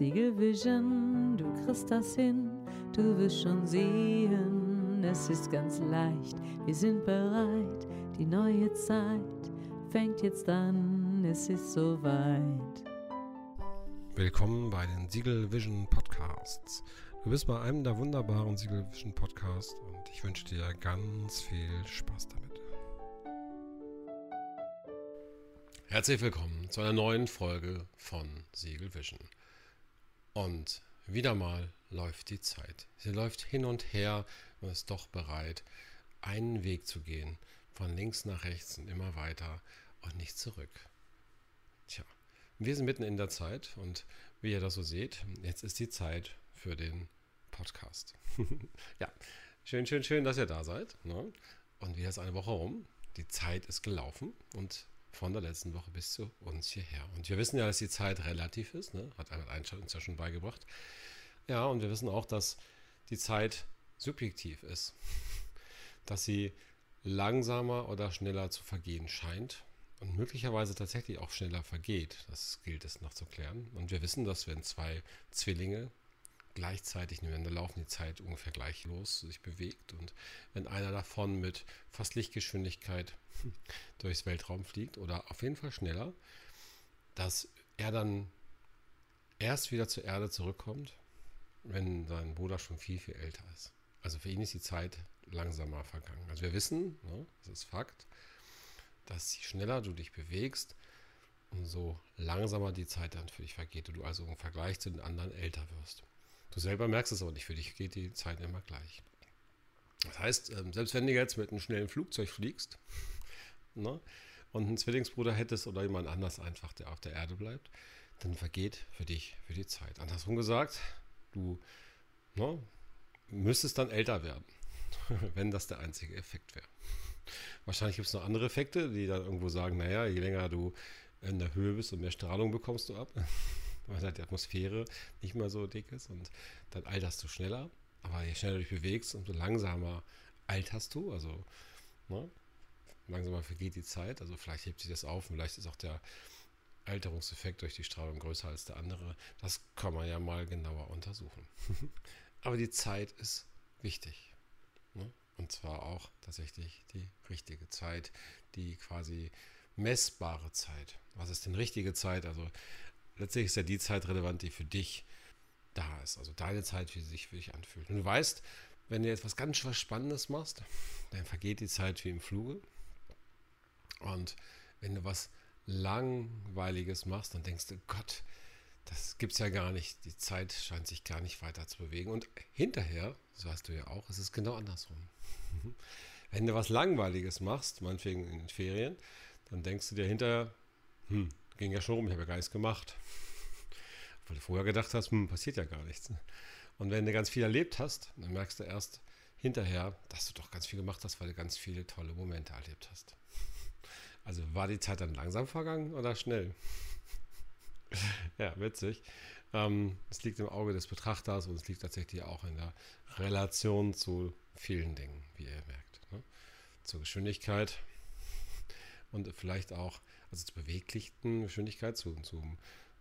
Siegel Vision, du kriegst das hin, du wirst schon sehen, es ist ganz leicht, wir sind bereit, die neue Zeit fängt jetzt an, es ist soweit. Willkommen bei den Siegel Vision Podcasts. Du bist bei einem der wunderbaren Siegel Vision Podcasts und ich wünsche dir ganz viel Spaß damit. Herzlich willkommen zu einer neuen Folge von Siegel Vision. Und wieder mal läuft die Zeit. Sie läuft hin und her und ist doch bereit, einen Weg zu gehen, von links nach rechts und immer weiter und nicht zurück. Tja, wir sind mitten in der Zeit und wie ihr das so seht, jetzt ist die Zeit für den Podcast. ja, schön, schön, schön, dass ihr da seid. Ne? Und wieder ist eine Woche rum. Die Zeit ist gelaufen und von der letzten Woche bis zu uns hierher. Und wir wissen ja, dass die Zeit relativ ist, ne? hat Einstein uns ja schon beigebracht. Ja, und wir wissen auch, dass die Zeit subjektiv ist, dass sie langsamer oder schneller zu vergehen scheint und möglicherweise tatsächlich auch schneller vergeht. Das gilt es noch zu klären. Und wir wissen, dass wenn zwei Zwillinge gleichzeitig nebeneinander laufen, die Zeit ungefähr gleich los sich bewegt. Und wenn einer davon mit fast Lichtgeschwindigkeit durchs Weltraum fliegt oder auf jeden Fall schneller, dass er dann erst wieder zur Erde zurückkommt, wenn sein Bruder schon viel, viel älter ist. Also für ihn ist die Zeit langsamer vergangen. Also wir wissen, ne, das ist Fakt, dass je schneller du dich bewegst, umso langsamer die Zeit dann für dich vergeht und du also im Vergleich zu den anderen älter wirst. Du selber merkst es aber nicht, für dich geht die Zeit immer gleich. Das heißt, ähm, selbst wenn du jetzt mit einem schnellen Flugzeug fliegst ne, und einen Zwillingsbruder hättest oder jemand anders einfach, der auf der Erde bleibt, dann vergeht für dich für die Zeit. Andersrum gesagt, du ne, müsstest dann älter werden, wenn das der einzige Effekt wäre. Wahrscheinlich gibt es noch andere Effekte, die dann irgendwo sagen, naja, je länger du in der Höhe bist und mehr Strahlung bekommst du ab weil halt die Atmosphäre nicht mehr so dick ist und dann alterst du schneller. Aber je schneller du dich bewegst, umso langsamer alterst du. Also ne? langsamer vergeht die Zeit. Also vielleicht hebt sich das auf und vielleicht ist auch der Alterungseffekt durch die Strahlung größer als der andere. Das kann man ja mal genauer untersuchen. Aber die Zeit ist wichtig. Ne? Und zwar auch tatsächlich die richtige Zeit, die quasi messbare Zeit. Was ist denn richtige Zeit? Also letztlich ist ja die Zeit relevant, die für dich da ist. Also deine Zeit, wie sie sich für dich anfühlt. Und du weißt, wenn du jetzt was ganz was Spannendes machst, dann vergeht die Zeit wie im Fluge. Und wenn du was Langweiliges machst, dann denkst du, Gott, das gibt es ja gar nicht. Die Zeit scheint sich gar nicht weiter zu bewegen. Und hinterher, das weißt du ja auch, ist es genau andersrum. Wenn du was Langweiliges machst, meinetwegen in den Ferien, dann denkst du dir hinterher, hm, ging ja schon rum, ich habe ja gar nichts gemacht. Weil du vorher gedacht hast, hm, passiert ja gar nichts. Und wenn du ganz viel erlebt hast, dann merkst du erst hinterher, dass du doch ganz viel gemacht hast, weil du ganz viele tolle Momente erlebt hast. Also war die Zeit dann langsam vergangen oder schnell? ja, witzig. Ähm, es liegt im Auge des Betrachters und es liegt tatsächlich auch in der Relation zu vielen Dingen, wie ihr merkt. Ne? Zur Geschwindigkeit, und vielleicht auch, also zur beweglichen Geschwindigkeit, zu, zum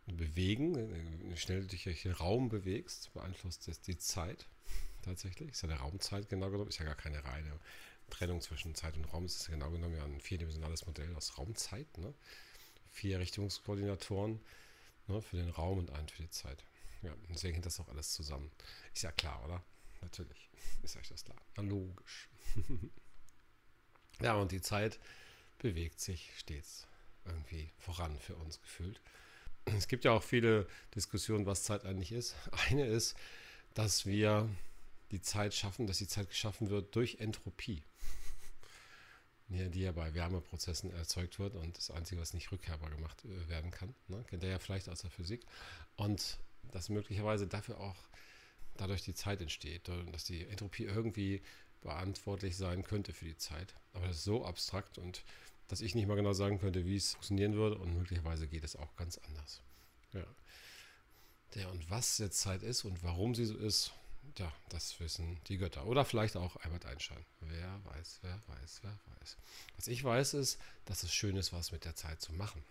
Bewegen, wie schnell du dich durch den Raum bewegst, beeinflusst das die Zeit tatsächlich. Ist ja der Raumzeit genau genommen, ist ja gar keine reine Trennung zwischen Zeit und Raum, ist ja genau genommen ja ein vierdimensionales Modell aus Raumzeit, ne? vier Richtungskoordinatoren ne? für den Raum und einen für die Zeit. Ja, deswegen hängt das auch alles zusammen. Ist ja klar, oder? Natürlich ist euch das klar. Na, logisch. ja, und die Zeit bewegt sich stets irgendwie voran für uns gefühlt. Es gibt ja auch viele Diskussionen, was Zeit eigentlich ist. Eine ist, dass wir die Zeit schaffen, dass die Zeit geschaffen wird durch Entropie, die ja bei Wärmeprozessen erzeugt wird und das Einzige, was nicht rückkehrbar gemacht äh, werden kann. Ne? Kennt ihr ja vielleicht aus der Physik. Und dass möglicherweise dafür auch dadurch die Zeit entsteht, dass die Entropie irgendwie verantwortlich sein könnte für die Zeit. Aber das ist so abstrakt und dass ich nicht mal genau sagen könnte, wie es funktionieren würde und möglicherweise geht es auch ganz anders. Ja. Der und was jetzt Zeit ist und warum sie so ist, ja, das wissen die Götter. Oder vielleicht auch Albert Einstein. Wer weiß, wer weiß, wer weiß. Was ich weiß ist, dass es schön ist, was mit der Zeit zu machen.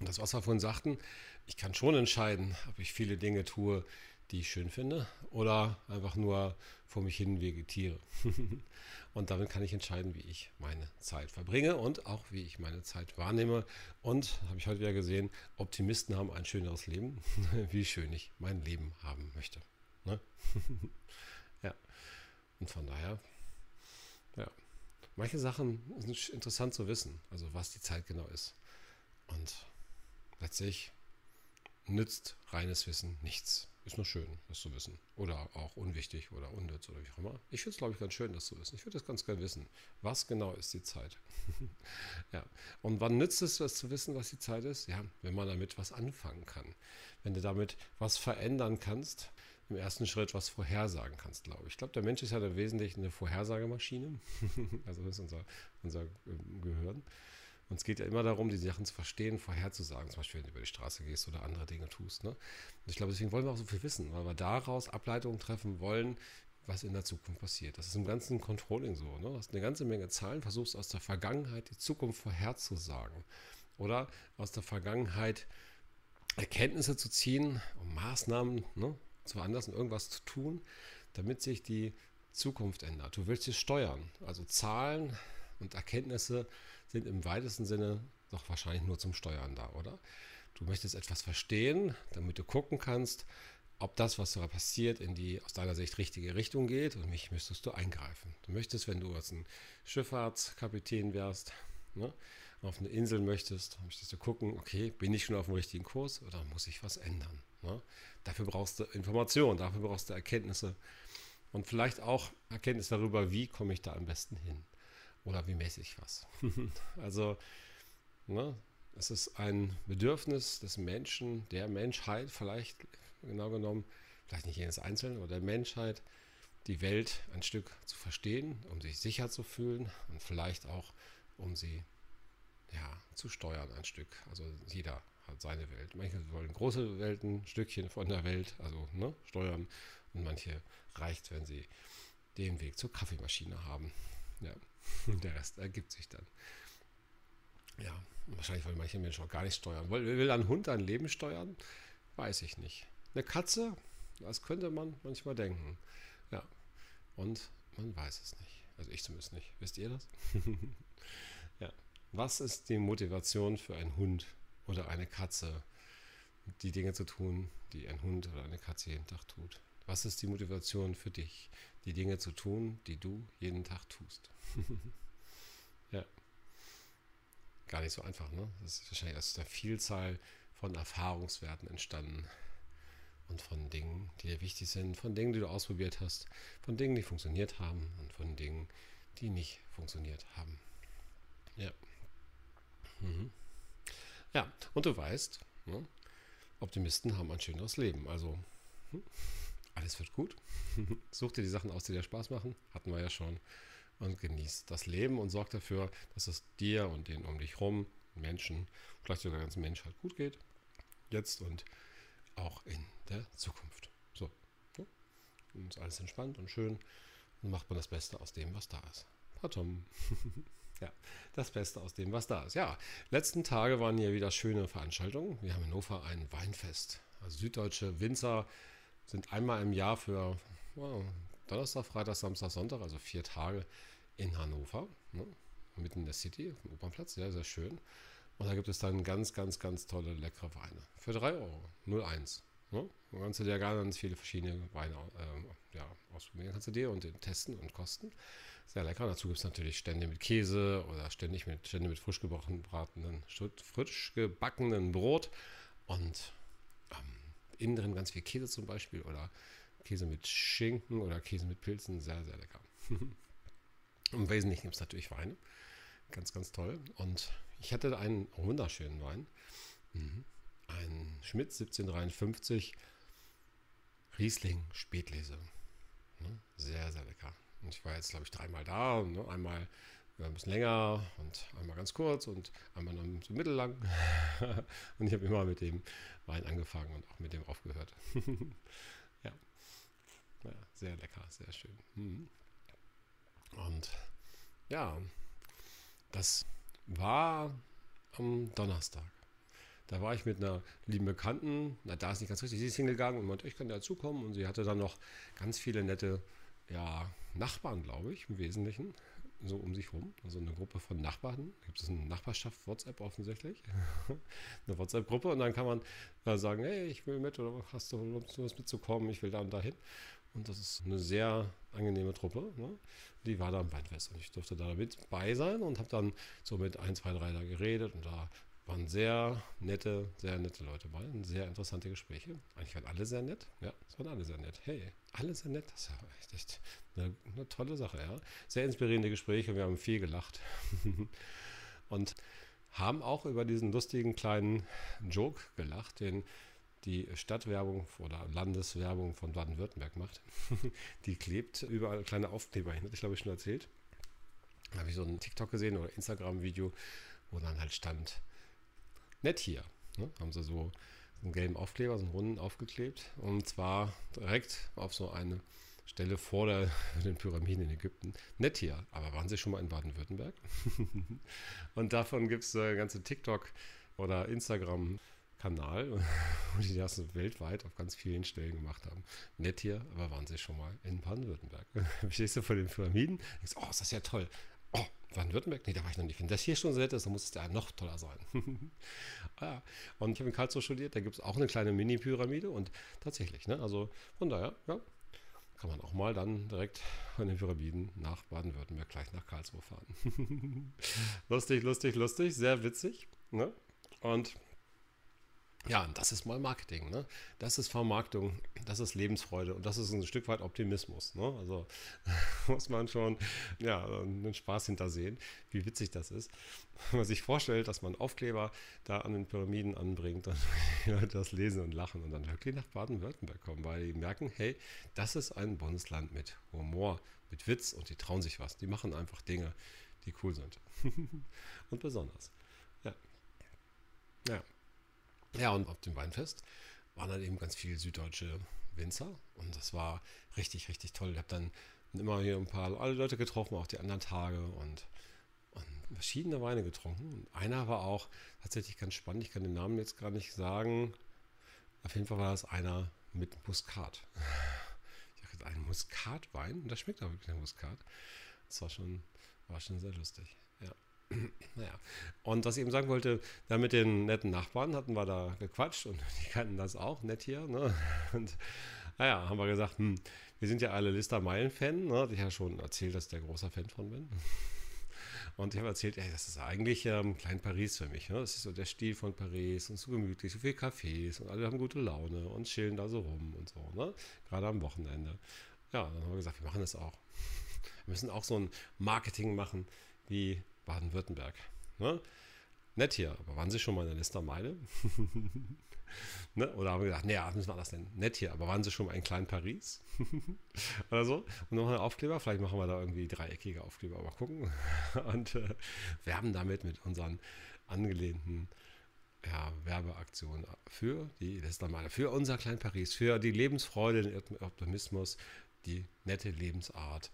Und das, was wir vorhin sagten, ich kann schon entscheiden, ob ich viele Dinge tue, die ich schön finde, oder einfach nur vor mich hin vegetiere. und damit kann ich entscheiden, wie ich meine Zeit verbringe und auch wie ich meine Zeit wahrnehme. Und habe ich heute wieder gesehen, Optimisten haben ein schöneres Leben, wie schön ich mein Leben haben möchte. Ne? ja. Und von daher, ja. Manche Sachen sind interessant zu wissen, also was die Zeit genau ist. Und letztlich nützt reines Wissen nichts. Ist nur schön, das zu wissen. Oder auch unwichtig oder unnütz oder wie auch immer. Ich finde es, glaube ich, ganz schön, das zu wissen. Ich würde das ganz gerne wissen. Was genau ist die Zeit? ja. Und wann nützt es, das zu wissen, was die Zeit ist? Ja, wenn man damit was anfangen kann. Wenn du damit was verändern kannst, im ersten Schritt was vorhersagen kannst, glaube ich. Ich glaube, der Mensch ist ja im Wesentlichen eine Vorhersagemaschine. also das ist unser, unser ähm, Gehirn. Und es geht ja immer darum, die Sachen zu verstehen, vorherzusagen, zum Beispiel, wenn du über die Straße gehst oder andere Dinge tust. Ne? Und ich glaube, deswegen wollen wir auch so viel wissen, weil wir daraus Ableitungen treffen wollen, was in der Zukunft passiert. Das ist im ganzen Controlling so. Ne? Du hast eine ganze Menge Zahlen, versuchst aus der Vergangenheit die Zukunft vorherzusagen. Oder aus der Vergangenheit Erkenntnisse zu ziehen, um Maßnahmen ne, zu veranlassen, irgendwas zu tun, damit sich die Zukunft ändert. Du willst sie steuern. Also Zahlen und Erkenntnisse sind im weitesten Sinne doch wahrscheinlich nur zum Steuern da, oder? Du möchtest etwas verstehen, damit du gucken kannst, ob das, was da passiert, in die aus deiner Sicht richtige Richtung geht und mich müsstest du eingreifen. Du möchtest, wenn du als ein Schifffahrtskapitän wärst, ne, auf eine Insel möchtest, möchtest du gucken, okay, bin ich schon auf dem richtigen Kurs oder muss ich was ändern? Ne? Dafür brauchst du Informationen, dafür brauchst du Erkenntnisse und vielleicht auch Erkenntnis darüber, wie komme ich da am besten hin oder wie messe ich was. also, ne, es ist ein Bedürfnis des Menschen, der Menschheit vielleicht genau genommen, vielleicht nicht jedes Einzelne, aber der Menschheit, die Welt ein Stück zu verstehen, um sich sicher zu fühlen und vielleicht auch, um sie ja, zu steuern ein Stück. Also jeder hat seine Welt. Manche wollen große Welten, Stückchen von der Welt, also ne, steuern. Und manche reicht, wenn sie den Weg zur Kaffeemaschine haben. Ja, der Rest ergibt sich dann. Ja, wahrscheinlich wollen manche Menschen auch gar nicht steuern. Will, will ein Hund ein Leben steuern? Weiß ich nicht. Eine Katze? Das könnte man manchmal denken. Ja, und man weiß es nicht. Also ich zumindest nicht. Wisst ihr das? ja. Was ist die Motivation für einen Hund oder eine Katze, die Dinge zu tun, die ein Hund oder eine Katze jeden Tag tut? Was ist die Motivation für dich, die Dinge zu tun, die du jeden Tag tust? ja. Gar nicht so einfach, ne? Das ist wahrscheinlich aus der Vielzahl von Erfahrungswerten entstanden und von Dingen, die dir wichtig sind, von Dingen, die du ausprobiert hast, von Dingen, die funktioniert haben und von Dingen, die nicht funktioniert haben. Ja. Mhm. Ja, und du weißt, ne, Optimisten haben ein schöneres Leben. Also, hm, alles wird gut. Such dir die Sachen aus, die dir Spaß machen. Hatten wir ja schon. Und genieß das Leben und sorg dafür, dass es dir und den um dich rum, Menschen, vielleicht sogar der ganzen Menschheit gut geht. Jetzt und auch in der Zukunft. So. Ne? Und ist alles entspannt und schön. Und macht man das Beste aus dem, was da ist. Patom. Ja, das Beste aus dem, was da ist. Ja, letzten Tage waren hier wieder schöne Veranstaltungen. Wir haben in Hannover ein Weinfest. Also süddeutsche Winzer sind einmal im Jahr für wow, Donnerstag, Freitag, Samstag, Sonntag, also vier Tage in Hannover, ne, mitten in der City, dem Opernplatz, sehr, sehr schön. Und da gibt es dann ganz, ganz, ganz tolle, leckere Weine. Für 3 Euro, 01. Ne? Da kannst du dir ganz viele verschiedene Weine äh, ja, ausprobieren, kannst du dir und den testen und kosten. Sehr lecker. Dazu gibt es natürlich Stände mit Käse oder ständig mit, Stände mit frisch gebratenen, frisch gebackenen Brot und ähm, innen drin ganz viel Käse zum Beispiel oder Käse mit Schinken oder Käse mit Pilzen. Sehr, sehr lecker. Im Wesentlichen gibt es natürlich Weine. Ganz, ganz toll. Und ich hatte einen wunderschönen Wein. Mhm. Ein Schmidt 1753 Riesling Spätlese. Ne? Sehr, sehr lecker. Und ich war jetzt, glaube ich, dreimal da. Ne? Ein bisschen länger und einmal ganz kurz und einmal dann so mittellang. und ich habe immer mit dem Wein angefangen und auch mit dem aufgehört. ja. ja. Sehr lecker, sehr schön. Mhm. Und ja, das war am Donnerstag. da war ich mit einer lieben Bekannten, na, da ist nicht ganz richtig, sie ist hingegangen und meinte, ich kann dazukommen. Und sie hatte dann noch ganz viele nette ja, Nachbarn, glaube ich, im Wesentlichen, so um sich rum. Also eine Gruppe von Nachbarn. Gibt es eine Nachbarschaft WhatsApp offensichtlich? eine WhatsApp-Gruppe und dann kann man äh, sagen, hey, ich will mit oder hast du Lust, mitzukommen, ich will da und dahin. Und das ist eine sehr angenehme Truppe. Ne? Die war da am Weinfest und ich durfte da mit bei sein und habe dann so mit ein, zwei, drei da geredet und da waren sehr nette, sehr nette Leute bei, sehr interessante Gespräche. Eigentlich waren alle sehr nett. Ja, es waren alle sehr nett. Hey, alle sehr nett. Das ist ja echt, echt eine, eine, tolle Sache, ja. Sehr inspirierende Gespräche. Wir haben viel gelacht. und haben auch über diesen lustigen kleinen Joke gelacht, den die Stadtwerbung oder Landeswerbung von Baden-Württemberg macht. die klebt überall kleine Aufkleber hin. Hatte ich glaube ich schon erzählt. Da habe ich so ein TikTok gesehen oder Instagram-Video, wo dann halt stand, nett hier. Ne? Haben sie so einen gelben Aufkleber, so einen runden aufgeklebt. Und zwar direkt auf so eine Stelle vor der, den Pyramiden in Ägypten. Nett hier, aber waren Sie schon mal in Baden-Württemberg? und davon gibt es eine ganze TikTok- oder Instagram-Kanal, wo die das weltweit auf ganz vielen Stellen gemacht haben. Nett hier, aber waren Sie schon mal in Baden-Württemberg? Stehst du vor den Pyramiden? Denkst, oh, ist das ja toll. Oh, Baden-Württemberg? Nee, da war ich noch nicht. Wenn das hier schon so nett ist, dann muss es ja noch toller sein. ah, und ich habe in Karlsruhe studiert, da gibt es auch eine kleine Mini-Pyramide und tatsächlich, ne? Also von daher, ja, kann man auch mal dann direkt von den Pyramiden nach Baden-Württemberg gleich nach Karlsruhe fahren. lustig, lustig, lustig, sehr witzig. Ne? Und ja, das ist mal Marketing, ne? Das ist Vermarktung, das ist Lebensfreude und das ist ein Stück weit Optimismus, ne? Also muss man schon, ja, einen Spaß hintersehen, wie witzig das ist. Wenn man sich vorstellt, dass man Aufkleber da an den Pyramiden anbringt und die das lesen und lachen und dann wirklich nach Baden-Württemberg kommen, weil die merken, hey, das ist ein Bundesland mit Humor, mit Witz und die trauen sich was. Die machen einfach Dinge, die cool sind und besonders. Ja. Ja. Ja, und auf dem Weinfest waren dann eben ganz viele süddeutsche Winzer und das war richtig, richtig toll. Ich habe dann immer hier ein paar alle Leute getroffen, auch die anderen Tage und, und verschiedene Weine getrunken. Und einer war auch tatsächlich ganz spannend, ich kann den Namen jetzt gar nicht sagen. Auf jeden Fall war das einer mit Muskat. Ich hatte einen Muskatwein und das schmeckt auch wirklich nach Muskat. Das war schon, war schon sehr lustig. Ja. Naja, und was ich eben sagen wollte, da mit den netten Nachbarn hatten wir da gequatscht und die kannten das auch, nett hier. Ne? Und naja, haben wir gesagt, hm, wir sind ja alle Lister Meilen-Fan. Ne? Ich habe ja schon erzählt, dass ich der großer Fan von bin. Und ich habe erzählt, ey, das ist eigentlich ähm, Klein Paris für mich. Ne? Das ist so der Stil von Paris und so gemütlich, so viele Cafés und alle haben gute Laune und chillen da so rum und so, ne? Gerade am Wochenende. Ja, dann haben wir gesagt, wir machen das auch. Wir müssen auch so ein Marketing machen wie Baden-Württemberg. Ne? Nett hier, aber waren Sie schon mal in der Lister Meile? ne? Oder haben wir gedacht, naja, müssen wir anders nennen. Nett hier, aber waren Sie schon mal in Klein Paris? Oder so. Und noch ein Aufkleber, vielleicht machen wir da irgendwie dreieckige Aufkleber, mal gucken. Und äh, werben damit mit unseren angelehnten ja, Werbeaktionen für die Lister Meile, für unser Klein Paris, für die Lebensfreude, den Optimismus, die nette Lebensart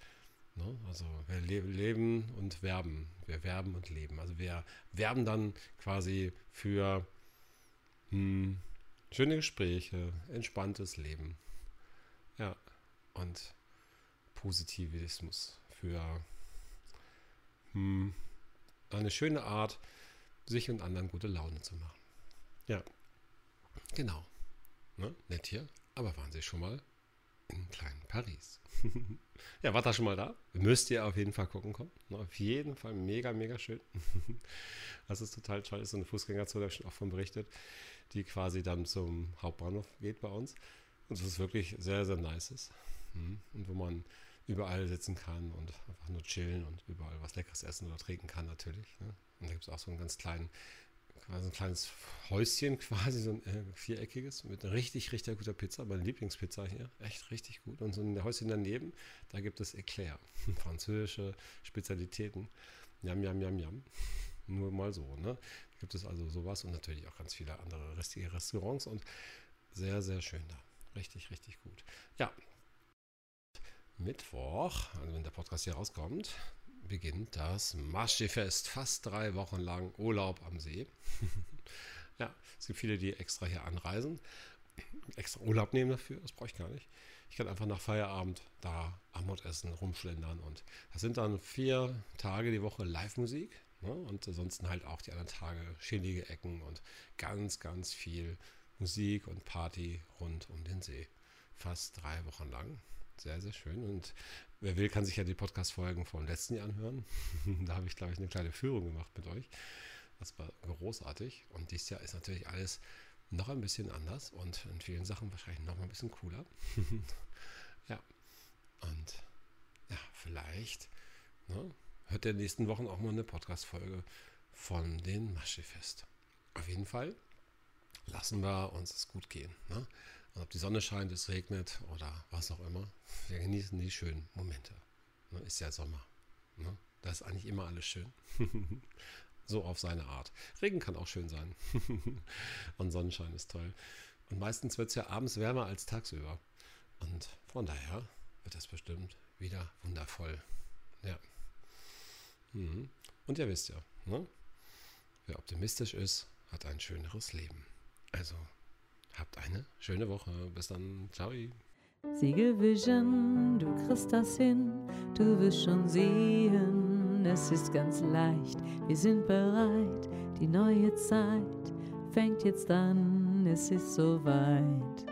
Ne? Also wir le leben und werben. Wir werben und leben. Also wir werben dann quasi für hm, schöne Gespräche, entspanntes Leben. Ja. Und Positivismus für hm, eine schöne Art, sich und anderen gute Laune zu machen. Ja. Genau. Ne? Nett hier. Aber waren Sie schon mal in kleinen Paris? ja, war da schon mal da? Müsst ihr auf jeden Fall gucken kommen. Auf jeden Fall mega, mega schön. das ist total toll. Ist so eine Fußgängerzone, habe ich schon auch von berichtet, die quasi dann zum Hauptbahnhof geht bei uns. Und das ist wirklich sehr, sehr nice ist. Mhm. Und wo man überall sitzen kann und einfach nur chillen und überall was Leckeres essen oder trinken kann natürlich. Ne? Und da gibt es auch so einen ganz kleinen quasi ein kleines Häuschen, quasi so ein äh, viereckiges mit richtig, richtig guter Pizza. Meine Lieblingspizza hier, echt richtig gut. Und so ein Häuschen daneben, da gibt es Eclair, französische Spezialitäten. Jam, jam, jam, jam. Nur mal so, ne? Gibt es also sowas und natürlich auch ganz viele andere Restaurants und sehr, sehr schön da. Richtig, richtig gut. Ja. Mittwoch, also wenn der Podcast hier rauskommt, beginnt das Maschsee-Fest. Fast drei Wochen lang Urlaub am See. Ja, es gibt viele, die extra hier anreisen, extra Urlaub nehmen dafür, das brauche ich gar nicht. Ich kann einfach nach Feierabend da Amut essen, rumschlendern und das sind dann vier Tage die Woche Live-Musik ne? und ansonsten halt auch die anderen Tage chillige Ecken und ganz, ganz viel Musik und Party rund um den See. Fast drei Wochen lang. Sehr, sehr schön. Und wer will, kann sich ja die Podcast-Folgen vom letzten Jahr anhören. da habe ich, glaube ich, eine kleine Führung gemacht mit euch. Das war großartig. Und dieses Jahr ist natürlich alles noch ein bisschen anders und in vielen Sachen wahrscheinlich noch mal ein bisschen cooler. ja. Und ja, vielleicht ne, hört der nächsten Wochen auch mal eine Podcast-Folge von den Maschefest. Auf jeden Fall lassen wir uns es gut gehen. Ne? Ob die Sonne scheint, es regnet oder was auch immer, wir genießen die schönen Momente. Ne? Ist ja Sommer. Ne? Da ist eigentlich immer alles schön. so auf seine Art. Regen kann auch schön sein. Und Sonnenschein ist toll. Und meistens wird es ja abends wärmer als tagsüber. Und von daher wird das bestimmt wieder wundervoll. Ja. Mhm. Und ihr wisst ja, ne? wer optimistisch ist, hat ein schöneres Leben. Also, habt eine schöne Woche. Bis dann. Ciao. Siegelvision, du kriegst das hin, du wirst schon sehen, es ist ganz leicht, wir sind bereit, die neue Zeit fängt jetzt an, es ist soweit.